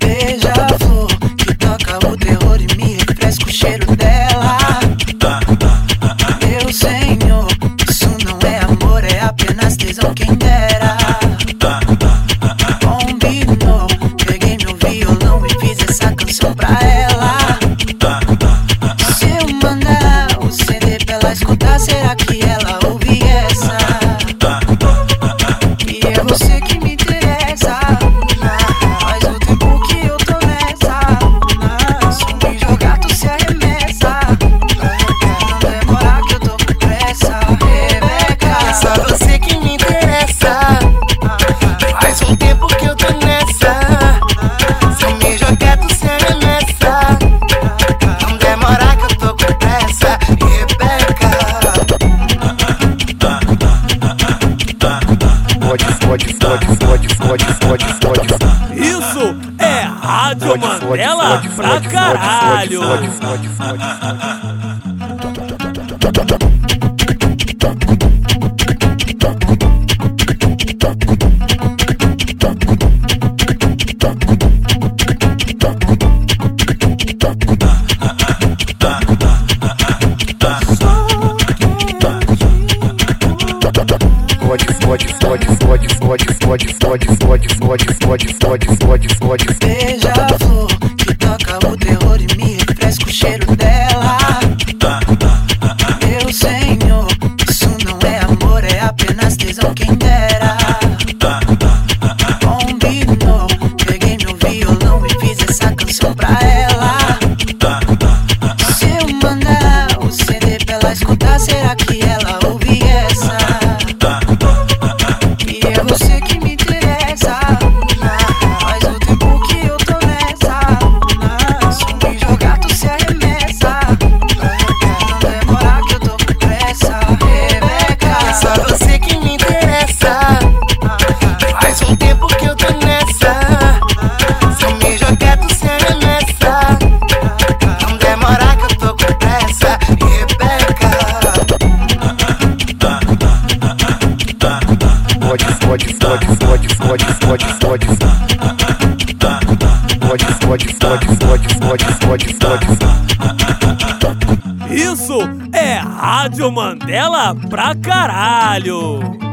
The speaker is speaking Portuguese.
Beija a flor que toca o terror em mim Refresca o cheiro dela. será que ela pode, pode, pode, pode, pode. Isso é Rádio Mandela pra caralho. Точишь, точишь, точишь, точишь, точишь, точишь, точишь, точишь, точишь, точишь, точишь, точишь, точишь, pode, pode, pode, pode, pode, pode, pode. Isso é Rádio Mandela pra caralho!